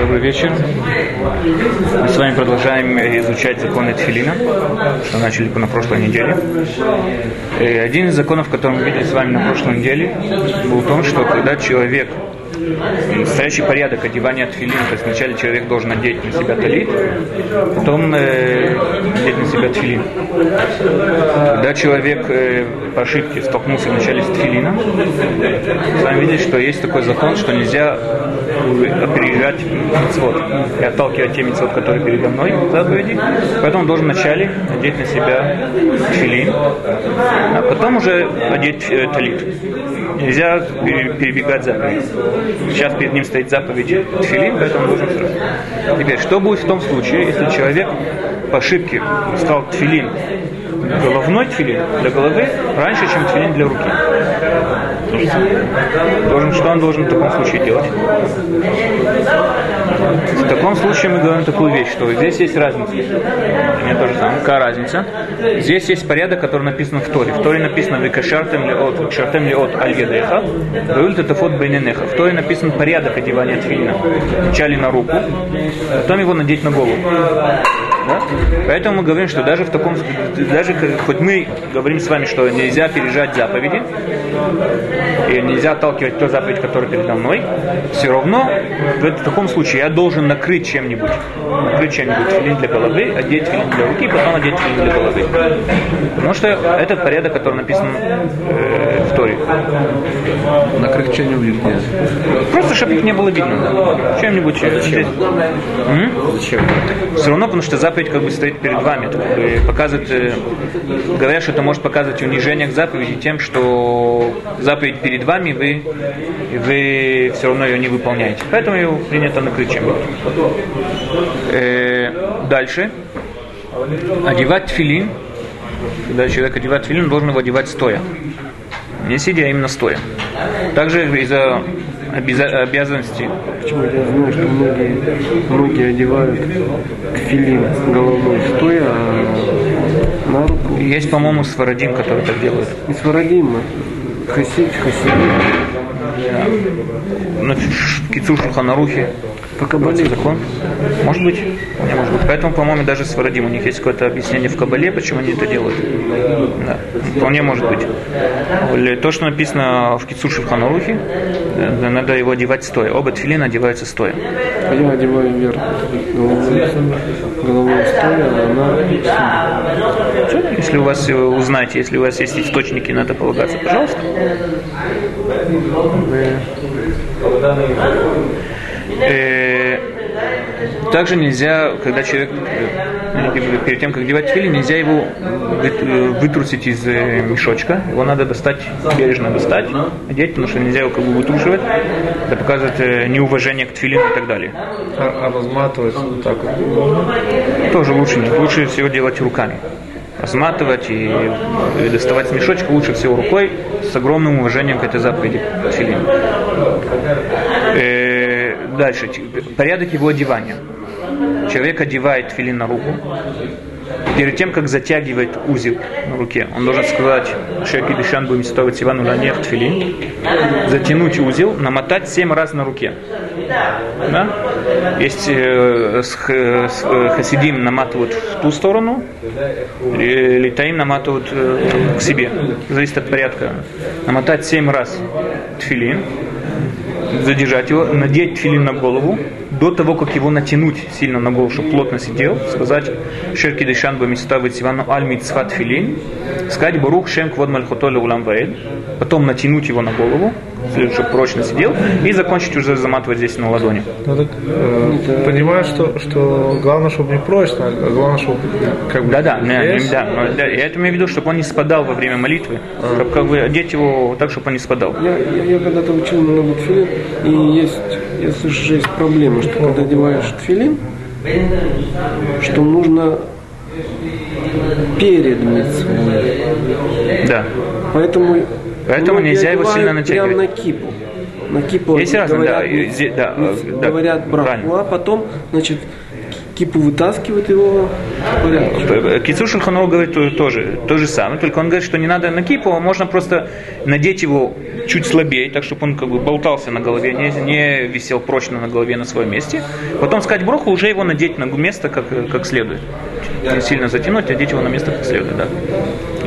Добрый вечер. Мы с вами продолжаем изучать законы Тфилина, что начали на прошлой неделе. И один из законов, который мы видели с вами на прошлой неделе, был в том, что когда человек настоящий порядок одевания тфилин, то есть вначале человек должен надеть на себя талит, потом э, надеть на себя тфилин. Когда человек э, по ошибке столкнулся вначале с тфилином, с вами видели, что есть такой закон, что нельзя опережать мецвод и отталкивать те мецвод, которые передо мной, заповеди. Поэтому он должен вначале надеть на себя тфилин, а потом уже одеть э, талит. Нельзя перебегать заповедь. Сейчас перед ним стоит заповедь тфилин, поэтому должен сразу. Теперь, что будет в том случае, если человек по ошибке стал тфилин головной тфилин для головы раньше, чем тфилин для руки. Должен, что он должен в таком случае делать? В таком случае мы говорим такую вещь, что здесь есть разница. Мне тоже самое. Какая разница? Здесь есть порядок, который написан в Торе. В Торе написано «Викашартем ли от, викашартем ли от аль ядеха, веуль татафот бейненеха». В Торе написан порядок одевания тфилина. Вначале на руку, потом его надеть на голову. Да? Поэтому мы говорим, что даже в таком, даже хоть мы говорим с вами, что нельзя пережать заповеди, и нельзя отталкивать ту заповедь, которая передо мной, все равно в таком случае я должен накрыть чем-нибудь, накрыть чем-нибудь филин для головы, одеть филин для руки, потом одеть филин для головы. Потому что это порядок, который написан э, в Торе. Накрыть чем-нибудь нет. Просто, чтобы их не было видно. Да. Чем-нибудь. Зачем? М? Зачем? Все равно, потому что заповедь как бы стоит перед вами. Как бы показывает, э, говорят, что это может показывать унижение к заповеди тем, что заповедь перед вами, вы, вы все равно ее не выполняете. Поэтому ее принято накрыть чем э, Дальше. Одевать филин. Когда человек одевает филин, должен его одевать стоя. Не сидя, а именно стоя. Также из-за обязанности. Почему я знаю, что многие, многие одевают филин головой стоя, а на руку. Есть, по-моему, свародим, который так делает. И свародим, хасид, хасид. Ну, Кицур Шуханарухи по Кабале. закон? Может быть. Не может быть. Поэтому, по-моему, даже с Варадим у них есть какое-то объяснение в Кабале, почему они это делают. Да. Вполне может быть. Или то, что написано в Кицуши в Ханурухе, надо его одевать стоя. Оба тфилина одеваются стоя. А я одеваю вверх стоя, а она Если у вас, узнаете, если у вас есть источники, надо полагаться, пожалуйста. Э, также нельзя, когда человек э, перед тем, как девать фили, нельзя его э, вытрусить из мешочка. Его надо достать, бережно достать, одеть, потому что нельзя его как бы вытрушивать. Это показывает неуважение к тфилину и так далее. А, а разматывать вот так вот? Тоже лучше. Лучше всего делать руками. Разматывать и доставать с мешочка лучше всего рукой с огромным уважением к этой заповеди тфилина. Дальше, порядок его одевания. Человек одевает филин на руку. Перед тем, как затягивает узел на руке, он должен сказать Шеки Дишан будем цитовать Сивану Ланех Тфилин, затянуть узел, намотать семь раз на руке. Да? Есть э, с, с, э, хасидим наматывают в ту сторону, литаим наматывают э, к себе. Зависит от порядка. Намотать семь раз тфилин, задержать его, надеть филин на голову, до того, как его натянуть сильно на голову, чтобы плотно сидел, сказать Шерки Дешан Бамиставит Сивану Аль Мицхат Филин, сказать Барух Шем Квод Мальхотоля Улам Ваэль, потом натянуть его на голову, чтобы прочно сидел, и закончить уже заматывать здесь на ладони. Ну, так, э, понимаю, что, что главное, чтобы не прочно, а главное, чтобы как бы... Да-да, не, не, да, но, да, я это имею в виду, чтобы он не спадал во время молитвы, а. чтобы как бы одеть его так, чтобы он не спадал. Я, я, я когда-то учил много тфилин, и есть, я слышу, что есть проблема, что когда одеваешь тфилин, что нужно перед митцвой. Да. Поэтому Поэтому нельзя его сильно натягивать. Прямо на кипу. На кипу Есть говорят, разные, да, да, говорят браху, а потом, значит, кипу вытаскивает его в порядке. Кицур Шульханов говорит то- тоже то же самое, только он говорит, что не надо на кипу, а можно просто надеть его чуть слабее, так чтобы он как бы болтался на голове, не, не висел прочно на голове на своем месте. Потом сказать броху, уже его надеть на место как, как следует. Не сильно затянуть, одеть его на место как следует, да.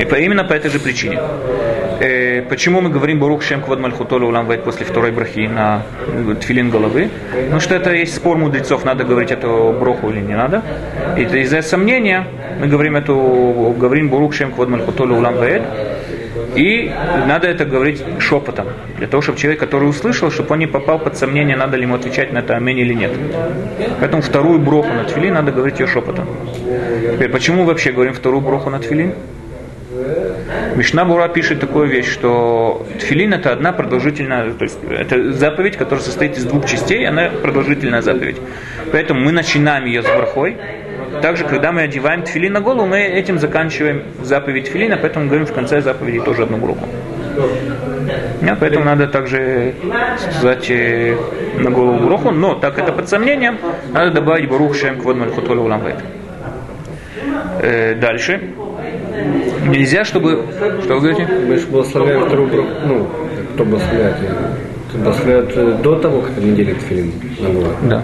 И по, именно по этой же причине. Э, почему мы говорим Барух Шем Квад Мальхутолу Улам Вайт после второй брахи на э, тфилин головы? Потому что это есть спор мудрецов, надо говорить эту броху или не надо. И из-за сомнения мы говорим эту, говорим Барух Шем Квад Мальхутолу Улам Вайт. И надо это говорить шепотом, для того, чтобы человек, который услышал, чтобы он не попал под сомнение, надо ли ему отвечать на это аминь или нет. Поэтому вторую броху на тфилин надо говорить ее шепотом. Теперь, почему вообще говорим вторую броху на тфилин? Мишна Бура пишет такую вещь, что тфилин это одна продолжительная, то есть это заповедь, которая состоит из двух частей, она продолжительная заповедь. Поэтому мы начинаем ее с брахой. Также, когда мы одеваем тфилин на голову, мы этим заканчиваем заповедь тфилина, поэтому говорим в конце заповеди тоже одну браху. Да, поэтому надо также сказать э, на голову броху, но так это под сомнением, надо добавить барух шем квод мальхутолю уламвет. Э, Дальше. Нельзя, чтобы... Что вы говорите? Мы же благословляем вторую браху. Ну, кто благословляет? Благословляют э, до того, как они делят филин на. Да.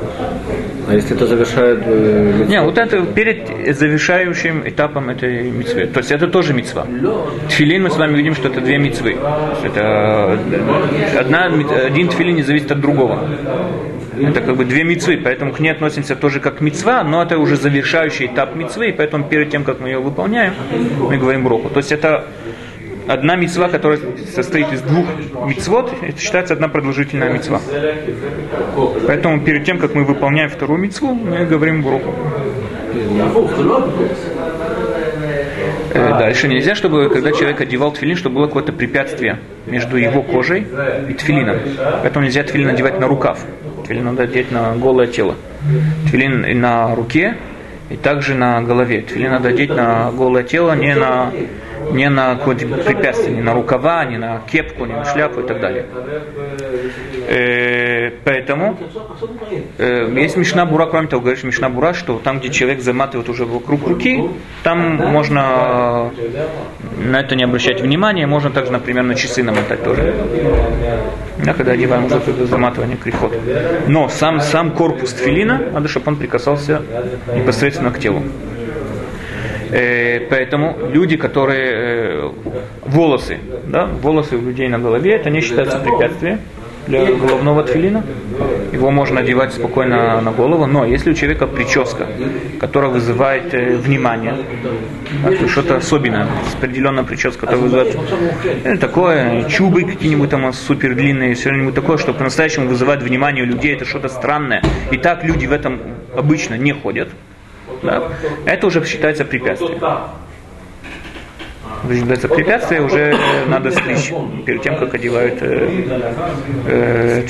А если это завершает э? Не, вот это перед завершающим этапом этой митцвы. То есть это тоже митцва. Тфилин мы с вами видим, что это две митцвы. Это одна, один тфилин не зависит от другого. Это как бы две митцвы, поэтому к ней относимся тоже как митцва, но это уже завершающий этап митцвы, и поэтому перед тем, как мы ее выполняем, мы говорим броху. То есть это одна митцва, которая состоит из двух митцвот, это считается одна продолжительная митцва. Поэтому перед тем, как мы выполняем вторую митцву, мы говорим броху. Э, Дальше нельзя, чтобы когда человек одевал тфилин, чтобы было какое-то препятствие между его кожей и тфилином. Поэтому нельзя тфилин надевать на рукав. Тфилин надо одеть на голое тело. Тфилин на руке и также на голове. Тфилин надо одеть на голое тело, не на не на какое-то препятствие, не на рукава, не на кепку, не на шляпу и так далее. Э, поэтому э, есть Мишна Бура, кроме того, говоришь Мишна Бура, что там, где человек заматывает уже вокруг руки, там можно на это не обращать внимания, можно также, например, на часы намотать тоже. Да, когда одеваем уже это заматывание крихот. Но сам, сам корпус тфилина, надо, чтобы он прикасался непосредственно к телу. Э, поэтому люди, которые э, волосы, да, волосы у людей на голове, это не считается препятствием для головного тфилина. Его можно одевать спокойно на голову, но если у человека прическа, которая вызывает э, внимание, да, что-то особенное, определенная прическа, которая вызывает э, такое, чубы какие-нибудь там супер длинные, что-нибудь такое, что по-настоящему вызывает внимание у людей, это что-то странное. И так люди в этом обычно не ходят. Да? Это уже считается препятствием. Считается препятствие, уже надо стричь перед тем, как одевают э, э.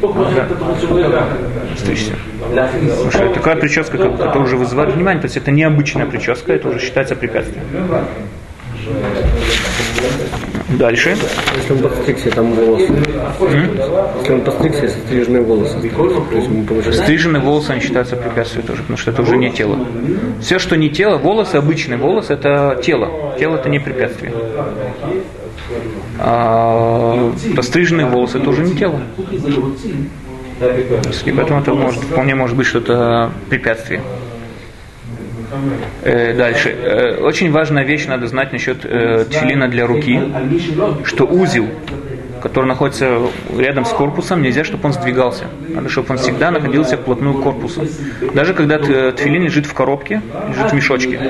Да. Стричься. Потому что такая прическа, которая уже вызывает внимание, то есть это необычная прическа, это уже считается препятствием. Дальше. Если он подстригся, там волосы. Если он подстригся, стриженные волосы. То есть ему получается... Стриженные волосы они считаются препятствием тоже, потому что это уже не тело. Все, что не тело, волосы, обычные волосы, это тело. Тело это не препятствие. А постриженные волосы это уже не тело. И поэтому это может, вполне может быть что-то препятствие. Э, дальше. Э, очень важная вещь надо знать насчет э, тфилина для руки, что узел, который находится рядом с корпусом, нельзя, чтобы он сдвигался. Надо, чтобы он всегда находился вплотную к корпусу. Даже когда т- тфилин лежит в коробке, лежит в мешочке.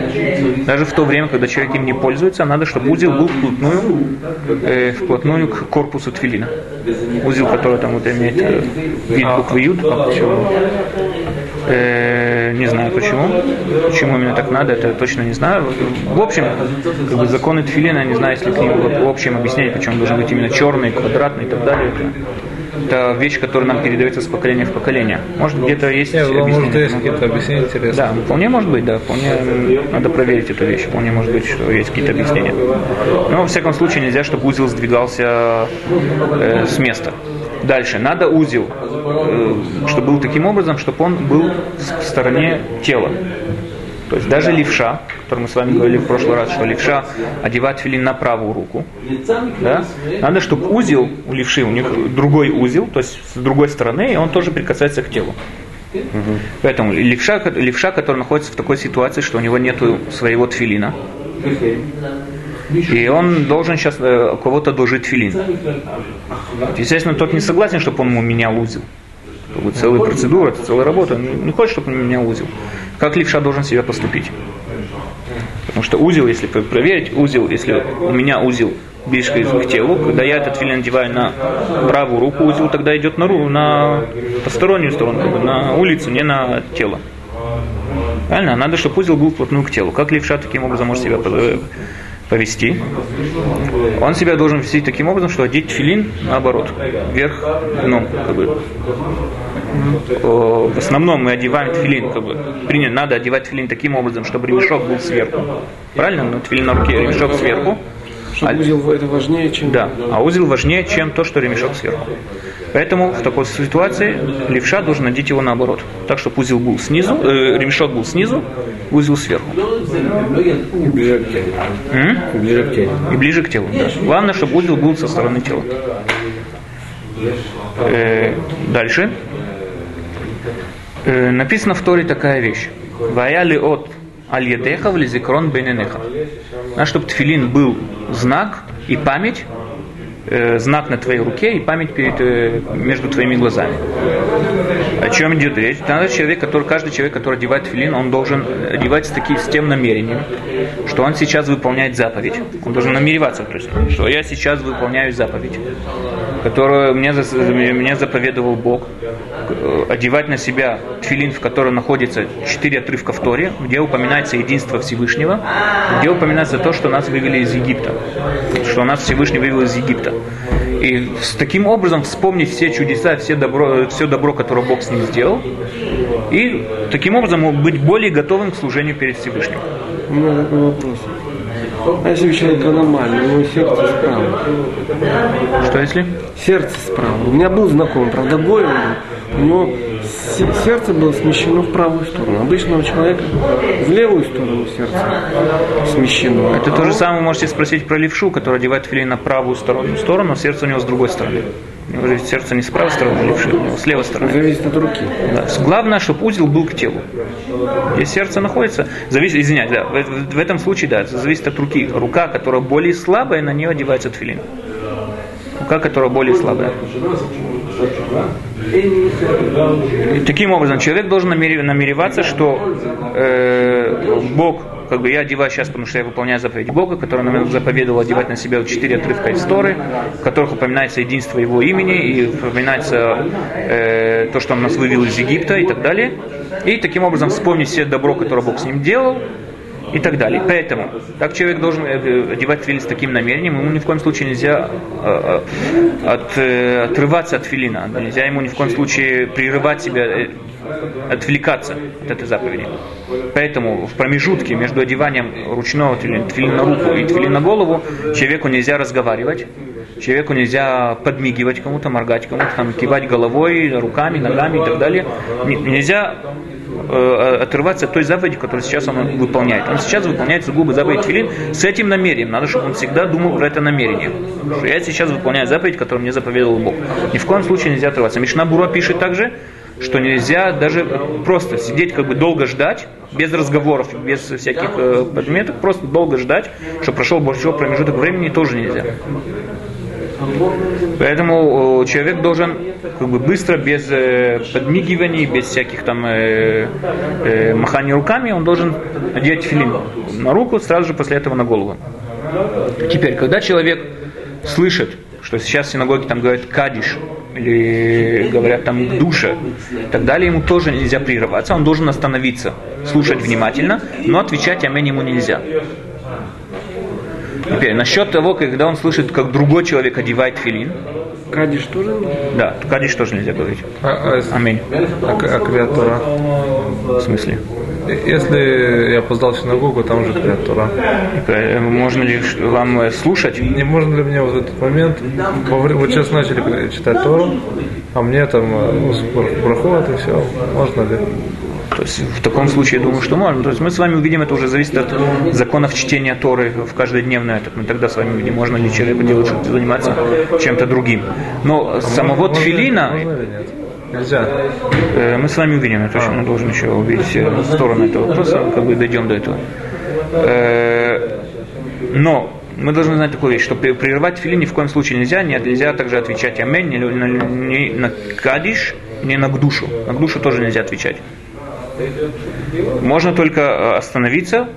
Даже в то время, когда человек им не пользуется, надо, чтобы узел был вплотную, э, вплотную к корпусу тфилина. Узел, который там вот имеет э, вид буквы Юд. Э, не знаю почему. Почему именно так надо, это я точно не знаю. В общем, как бы законы тфилина, не знаю, если к ним в общем объяснение, почему он должен быть именно черный, квадратный и так далее. Это, это вещь, которая нам передается с поколения в поколение. Может где-то есть Нет, ну, может, объяснение есть этому? какие-то объяснения интересные. Да, вполне может быть, да, вполне надо проверить эту вещь, вполне может быть, что есть какие-то объяснения. Но во всяком случае нельзя, чтобы узел сдвигался э, с места. Дальше, надо узел, э, чтобы был таким образом, чтобы он был в стороне тела. То есть даже левша, о котором мы с вами говорили в прошлый раз, что левша одевает филин на правую руку, да? надо, чтобы узел у левши, у них другой узел, то есть с другой стороны, и он тоже прикасается к телу. Угу. Поэтому левша, левша, который находится в такой ситуации, что у него нет своего тфилина, и он должен сейчас э, кого-то должить филин. Естественно, тот не согласен, чтобы он ему менял узел. Это будет целая процедура, это целая работа. Он не хочет, чтобы он менял узел. Как левша должен себя поступить? Потому что узел, если проверить, узел, если у меня узел ближе к телу, когда я этот филин надеваю на правую руку, узел тогда идет на, руку, на постороннюю сторону, на улицу, не на тело. Правильно? Надо, чтобы узел был вплотную к телу. Как левша таким образом может себя повести? Он себя должен вести таким образом, что одеть филин наоборот, вверх дном, как бы. В основном мы одеваем тфилин, как бы, принято, надо одевать тфилин таким образом, чтобы ремешок был сверху. Правильно? Ну, тфилин на руке, ремешок сверху. Что а, узел это важнее, чем... Да, а узел важнее, чем то, что ремешок сверху. Поэтому в такой ситуации левша должен надеть его наоборот. Так, чтобы узел был снизу, э, ремешок был снизу, узел сверху. И ближе к телу. М? И ближе к телу. И ближе к телу, да. Главное, чтобы узел был со стороны тела. Э, дальше. Э, написано в Торе такая вещь. Ваяли от аль-ядеха в лизикрон бененеха. А чтобы тфилин был знак и память э, знак на твоей руке и память перед, э, между твоими глазами. О чем идет речь? Надо человек, который, каждый человек, который одевает филин, он должен одевать с, таким, с тем намерением, что он сейчас выполняет заповедь. Он должен намереваться, то есть, что я сейчас выполняю заповедь, которую мне, мне заповедовал Бог. Э, одевать на себя филин, в котором находится четыре отрывка в Торе, где упоминается единство Всевышнего, где упоминается то, что нас вывели из Египта, что нас Всевышний вывел из Египта. И с таким образом вспомнить все чудеса, все добро, все добро, которое Бог с ним сделал, и таким образом быть более готовым к служению перед Всевышним. У меня такой вопрос. А если у человека аномалия, у него сердце справа? Что если? Сердце справа. У меня был знакомый, правда, Гой, у него сердце было смещено в правую сторону. Обычного человека в левую сторону сердце смещено. Это то же самое можете спросить про левшу, который одевает филин на правую сторону, сторону, а сердце у него с другой стороны. У него же сердце не с правой стороны а левши, у него с левой стороны. Зависит от руки. Да. Главное, чтобы узел был к телу. Где сердце находится, зависит, извиняюсь, да, в, в, этом случае, да, зависит от руки. Рука, которая более слабая, на нее одевается тфилин. Рука, которая более слабая. Таким образом, человек должен намереваться, что э, Бог, как бы я одеваю сейчас, потому что я выполняю заповедь Бога, который нам заповедовал одевать на себя четыре отрывка из Торы, в которых упоминается единство Его имени и упоминается э, то, что Он нас вывел из Египта и так далее. И таким образом вспомнить все добро, которое Бог с ним делал, и так далее. Поэтому, как человек должен э, одевать филин с таким намерением, ему ни в коем случае нельзя э, э, от, отрываться от филина, нельзя ему ни в коем случае прерывать себя, отвлекаться от этой заповеди. Поэтому в промежутке между одеванием ручного тфилина, тфилина на руку и тфилина на голову человеку нельзя разговаривать, человеку нельзя подмигивать кому-то, моргать кому-то, там, кивать головой, руками, ногами и так далее. Нельзя Э, отрываться от той заповеди, которую сейчас он выполняет. Он сейчас выполняет сугубо заповедь Филин с этим намерением. Надо, чтобы он всегда думал про это намерение. Что я сейчас выполняю заповедь, которую мне заповедовал Бог. Ни в коем случае нельзя отрываться. Мишна Бура пишет также, что нельзя даже просто сидеть, как бы долго ждать, без разговоров, без всяких э, подметок, просто долго ждать, что прошел большой промежуток времени, тоже нельзя. Поэтому человек должен как бы быстро, без э, подмигиваний, без всяких там э, э, маханий руками, он должен одеть филин на руку, сразу же после этого на голову. Теперь, когда человек слышит, что сейчас в синагоге там говорят кадиш, или говорят там душа, и так далее, ему тоже нельзя прерываться, он должен остановиться, слушать внимательно, но отвечать амень ему нельзя. Теперь, насчет того, когда он слышит, как другой человек одевает филин. Кадиш тоже? Да, кадиш тоже нельзя говорить. А, а, Аминь. А, а? В смысле? Если я опоздал в синагогу, там уже клят Тора. Э, Можно ли вам э, слушать? Не можно ли мне вот в этот момент, во время- вот сейчас начали читать Тору, а мне там э, ну, брахот и все, можно ли? То есть в таком случае я думаю, что можно. То есть мы с вами увидим, это уже зависит от законов чтения Торы в каждодневно этот. Мы тогда с вами увидим, можно ли человеку делать что-то, заниматься чем-то другим. Но самого Можно- тфилина? Нельзя. э, мы с вами увидим, это очень мы должен еще увидеть э, сторону этого вопроса, как бы дойдем до этого. Э, Но мы должны знать такую вещь, что прерывать филин ни в коем случае нельзя, нет, нельзя также отвечать амень ни на, ни на кадиш, ни на гдушу. На гдушу тоже нельзя отвечать. Можно только э, остановиться,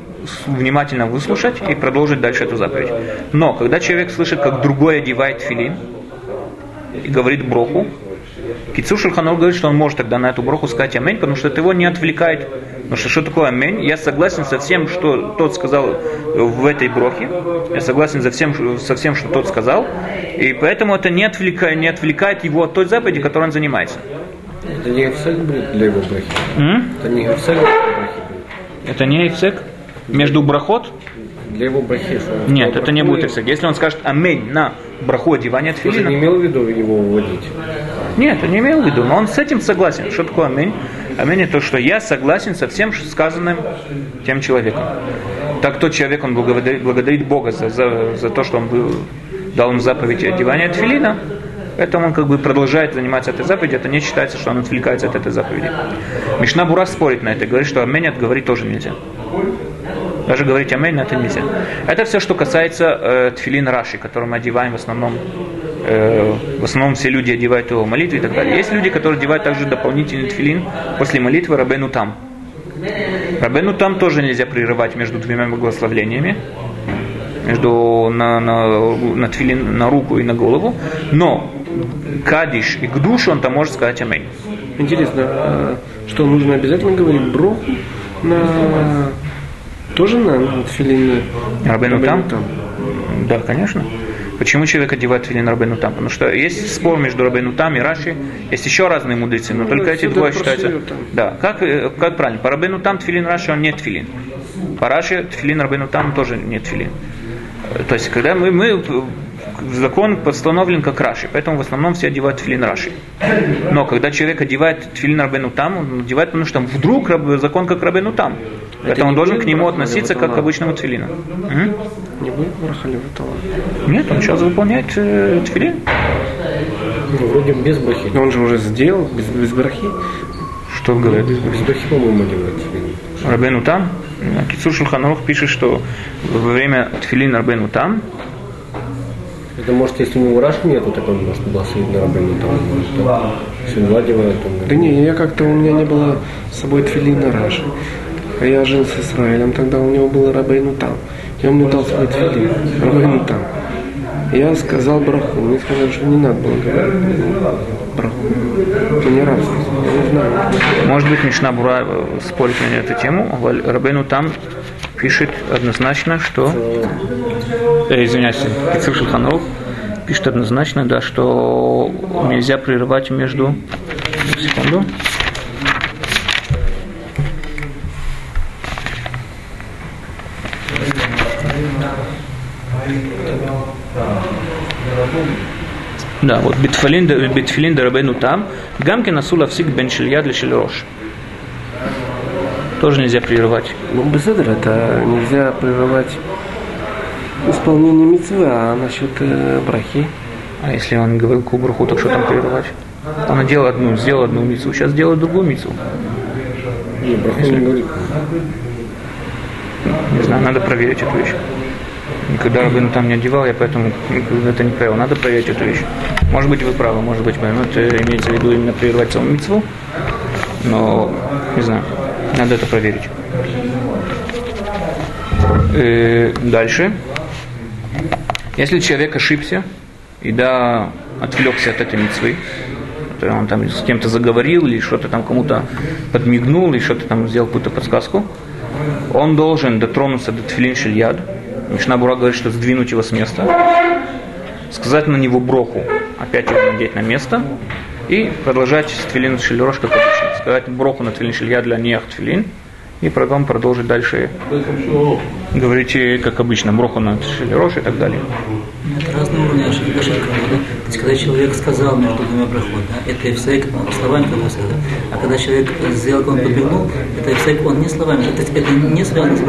внимательно выслушать и продолжить дальше эту заповедь. Но когда человек слышит, как другой одевает филин и говорит броху, Кицу Шульханор говорит, что он может тогда на эту броху сказать амень, потому что это его не отвлекает. Потому что что такое амень? Я согласен со всем, что тот сказал в этой брохе. Я согласен со всем, со всем что тот сказал. И поэтому это не отвлекает, не отвлекает его от той заповеди, которой он занимается. Это не официально будет для его брахи. М? Это не официально для брахи будет. Это не эфсек? Между брахот? Для его брахи. он Нет, это не будет эфсек. Если он скажет амень на браху одевания Ты же тфилина, не имел в виду его уводить? Нет, я не имел в виду, но он с этим согласен. Что такое аминь? Аминь это то, что я согласен со всем сказанным тем человеком. Так тот человек, он благодарит, благодарит Бога за, за, за то, что он был- дал ему заповедь одевания тфилина, поэтому он как бы продолжает заниматься этой заповедью, это не считается, что он отвлекается от этой заповеди. Мишна Бура спорит на это, говорит, что аминь говорить тоже нельзя. Даже говорить на это нельзя. Это все, что касается э, тфилин Раши, который мы одеваем в основном э, в основном все люди одевают его в молитве и так далее. Есть люди, которые одевают также дополнительный тфилин после молитвы Рабену там. Рабену там тоже нельзя прерывать между двумя благословлениями, между на, на, на, тфилин, на руку и на голову, но кадиш и гдуш он там может сказать аминь. Интересно, а что нужно обязательно говорить броху на тоже на, на тфилин? Рабену там? там? Да, конечно. Почему человек одевает тфилин Рабену там? Потому что есть спор между Рабену там и Раши. Есть еще разные мудрецы, но Ну, только эти двое считаются. Да, как, э, как правильно? По Рабену там тфилин Раши он не тфилин. По Раши тфилин Рабену там тоже не тфилин. То есть, когда мы, мы закон постановлен как Раши, поэтому в основном все одевают тфилин Раши. Но когда человек одевает тфилин Рабену там, он одевает, потому что вдруг закон как Рабену там. Поэтому он должен к нему относиться как к обычному тфилину. Не будет? Нет, он сейчас выполняет э, тфилин. Ну, вроде без брахи. Но он же уже сделал, без, без брахи. Что говорит? Без брахи, по-моему, одевать. Рабену там, Кицур Шульханорух пишет, что во время тфилин Рабену там, Это может, если у него раши нету, так он может благословить на рабыну там. может, Все надевает, он Да не, я как-то, у меня не было с собой тфилина Раши. А я жил с Израилем, тогда у него был Рабейну там. И он мне дал свой тфилин, Рабейну там. Я сказал браху, мне сказали, что не надо было говорить браху. Это не рабство, я не знаю. может быть, Мишна Бура э, спорит на эту тему, Рабену там пишет однозначно, что, э, извиняюсь, Кицур Шульханорух пишет однозначно, да, что нельзя прерывать между, секунду, Да, вот битфилин, дарабену там, гамки насу лавсик бен шильяд лешель рош. Тоже нельзя прерывать. Ну, беседр, это нельзя прерывать исполнение митцвы, а насчет э, брахи. А если он говорил кубруху, так что там прерывать? Он делал одну, сделал одну мицу, сейчас делает другую мицу. не, браху не говорит. Не знаю, надо проверить эту вещь. Никогда Рабин там не одевал, я поэтому это не правило. Надо проверить эту вещь. Может быть, вы правы, может быть, но это имеется в виду именно прерывать саму митцву. Но, не знаю, надо это проверить. Э, дальше. Если человек ошибся и да, отвлекся от этой митцвы, он там с кем-то заговорил, или что-то там кому-то подмигнул, или что-то там сделал какую-то подсказку, он должен дотронуться до тфилин шильяд. Мишна Бура говорит, что сдвинуть его с места, сказать на него броху, опять его надеть на место, и продолжать с тфилин шильрош, как обычно. Сказать броху на тфилин шильяд для нех тфилин, и потом продолжить дальше говорить, как обычно, броху на шелерош и так далее. Это разные уровни ошибки? То есть, когда человек сказал между двумя проход, да, это эфсек, ну, словами как бы сказал. А когда человек сделал, он подбегнул, это эфсек, он не словами, это, это не связано с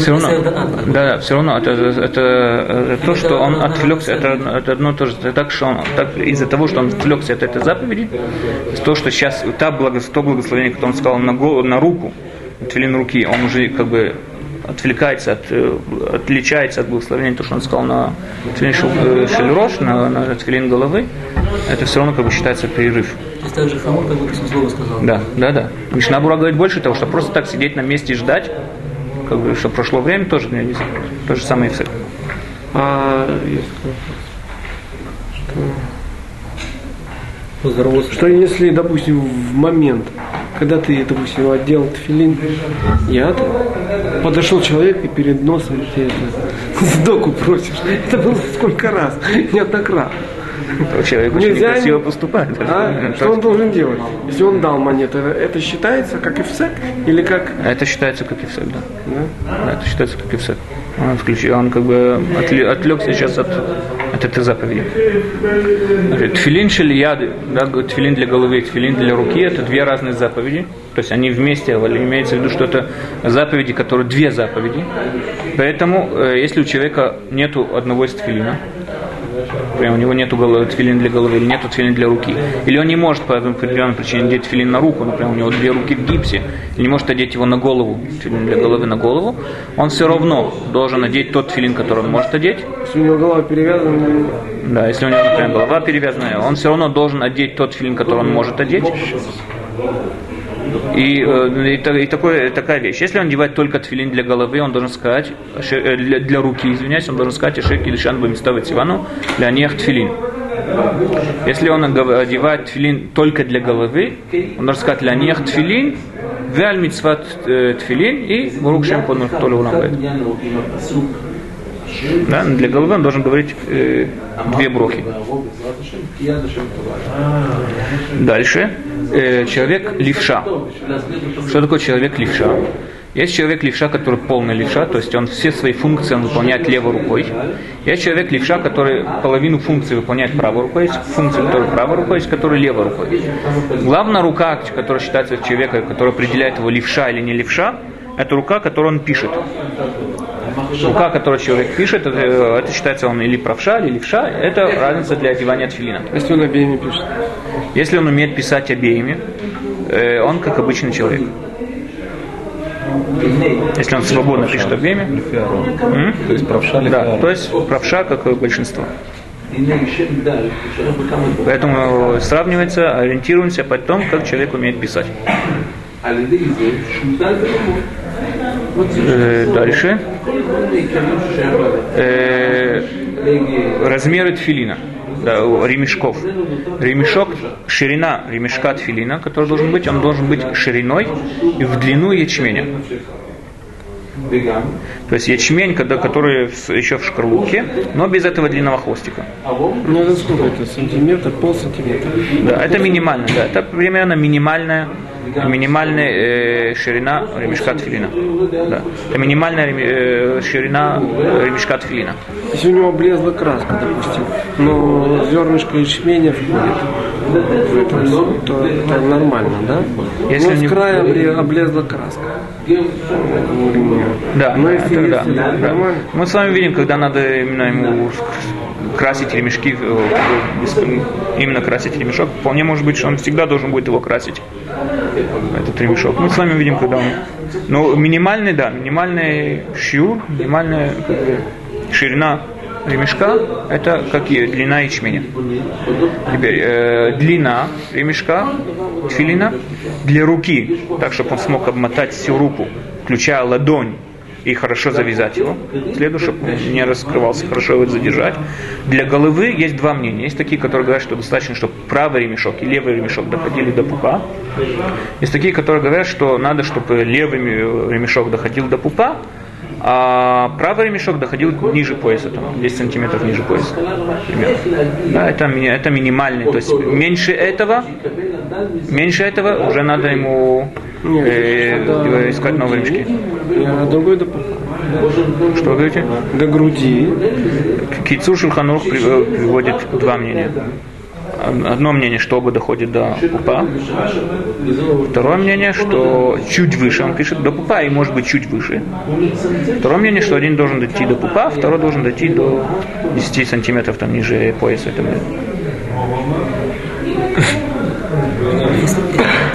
Все равно, связано с да, да, все равно это, это, это то, что он отвлекся, это, это одно и то же. Так, что он, так, из-за того, что он отвлекся от этой заповеди, то, что сейчас та благо, то благословение, которое он сказал на, голову, на руку, твилин руки, он уже как бы отвлекается, от, э, отличается от благословения, то, что он сказал на твилин шел- э, шельрош, на, на твилин головы, это все равно как бы считается перерыв. То есть также хамур, как будто слово сказал. Да, да, да. Мишна Бура говорит больше того, что просто так сидеть на месте и ждать, как бы, что прошло время, тоже. То же самое и все. А Здорово. Что если, допустим, в момент, когда ты, допустим, одел тфилин, я подошел человек и перед носом тебе это, сдоку просишь. Это было сколько раз, неоднократно. Человек очень Нельзя некрасиво не- поступает. А? Что он должен делать? Если он дал монету, это, считается как эфсек или как... Это считается как ифсек, да. Да? Да, это считается как ифсек. Он, включил, он как бы отвлекся сейчас от, от этой заповеди. Значит, Тфилин шельяды, да, тфилин для головы тфилин для руки, это две разные заповеди. То есть они вместе, але имеется в виду, что это заповеди, которые две заповеди. Поэтому, э, если у человека нету одного из тфилина, Например, у него головы, тфилин для головы или нету тфилин для руки. Или он не может по определенной причине одеть тфилин на руку, например, у него две руки в гипсе, и не может одеть его на голову, тфилин для головы на голову, он все равно должен одеть тот тфилин, который он может одеть. Если у него голова перевязана, Да, если у него, например, голова перевязанная, он все равно должен одеть тот филин, который он может одеть. И, э, и, и такое, такая вещь. Если он одевает только тфилин для головы, он должен сказать, э, для, для руки, извиняюсь, он должен сказать, Ашек или Шан Бамиставит Ивану, для нех тфилин. Если он одевает тфилин только для головы, он должен сказать, для нех тфилин, вяль митцват э, тфилин и бурук шем понур толю. Да, для головы он должен говорить э, две брохи. Дальше. Э, человек левша. Что такое человек левша? Есть человек левша, который полный левша, то есть он все свои функции он выполняет левой рукой. Есть человек левша, который половину функций выполняет правой рукой, есть функции, которые правой рукой, есть которые левой рукой. Главная рука, которая считается человека, которая определяет его левша или не левша, это рука, которую он пишет. Рука, которую человек пишет, это, это считается он или правша, или левша, это разница для одевания тфилина. если он обеими пишет. Если он умеет писать обеими, э, он как обычный человек. Если он свободно пишет обеими? То есть правша да, то есть правша как и большинство. Поэтому сравнивается, ориентируемся по тому, как человек умеет писать. Э, дальше. Э, размеры тфилина, да, ремешков. Ремешок, ширина ремешка тфилина, который должен быть, он должен быть шириной и в длину ячменя. То есть ячмень, когда, который еще в шкарлупке, но без этого длинного хвостика. Ну это сколько это? Сантиметр, пол сантиметра. Да, это минимально, да, это примерно минимальная, минимальная э, ширина ремешка тфилина. Да. Это минимальная э, ширина ремешка тфилина. Если у него облезла краска, допустим, но зернышко ячменя входит это, всё, то это нормально, да? Если не- с края обле- облезла краска. Да, да, если, это да, если да. нормально, Мы с вами видим, когда надо именно ему красить ремешки, э, именно красить ремешок, вполне может быть, что он всегда должен будет его красить, этот ремешок. Мы с вами видим, когда он... Ну, минимальный, да, минимальный шиур, минимальная как бы, ширина ремешка, это как и длина ячменя. Теперь, э, длина ремешка, тфилина, для руки, так, чтобы он смог обмотать всю руку, включая ладонь, и хорошо завязать его. Следует, чтобы не раскрывался, хорошо его задержать. Для головы есть два мнения. Есть такие, которые говорят, что достаточно, чтобы правый ремешок и левый ремешок доходили до пупа. Есть такие, которые говорят, что надо, чтобы левый ремешок доходил до пупа, а правый ремешок доходил ниже пояса, там, 10 сантиметров ниже пояса. Примерно. Да, это, это минимальный. То есть меньше этого, меньше этого уже надо ему э, до искать новые ремешки. А другой. Что вы говорите? До груди. Кицур Шульханух приводит два мнения. Одно мнение, что оба доходит до пупа. Второе мнение, что чуть выше, он пишет до пупа и может быть чуть выше. Второе мнение, что один должен дойти до пупа, второй должен дойти до 10 сантиметров там ниже пояса. Если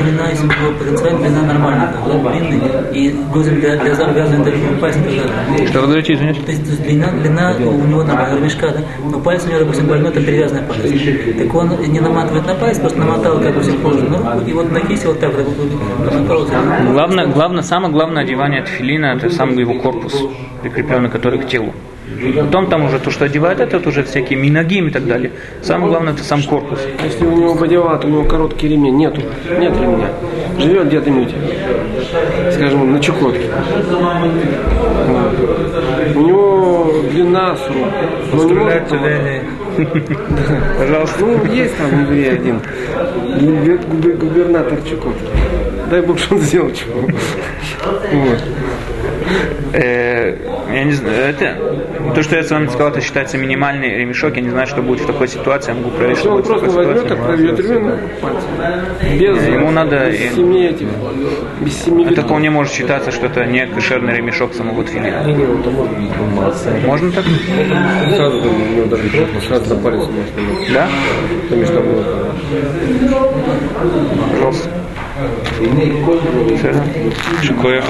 длина, если бы была потенциальная длина нормальная, то была длинный, и грузим для, для завязывания даже пальцем и так далее. Что вы говорите, извините? То есть, то есть длина, длина у него нормальная ремешка, да? но палец у него, допустим, больной, это перевязанный палец. Так он не наматывает на палец, просто намотал, как бы все положено на руку, и вот на кисти вот так вот намотал. Главное, главное, самое главное одевание тфилина, это сам его корпус, прикрепленный который к телу. Потом там уже то, что одевает, это уже всякие минагим и так далее. Самое главное, это сам корпус. Если у него бодиват, у него короткий ремень, нету, нет ремня. Живет где-то мюте. Скажем, на Чукотке. У него длина срок. но не может. Пожалуйста. Ну, есть там еврей один. Губер- губер- Губернатор Чукотки. Дай Бог, что он сделал чего. Э, я не знаю, это, то, что я с вами сказал, это считается минимальный ремешок. Я не знаю, что будет в такой ситуации. Я могу проверить, что он будет в просто такой возьмет, ситуации. так проведет ремень пальцем. Без, Ему надо без и- семи этих, без семи Это видов. вполне может считаться, что это не кошерный ремешок самого тфилина. Не, не, там можно. Можно так? Сразу там, у него даже не сразу на палец намазаться. Да? Потому что было. Пожалуйста. Шикоях.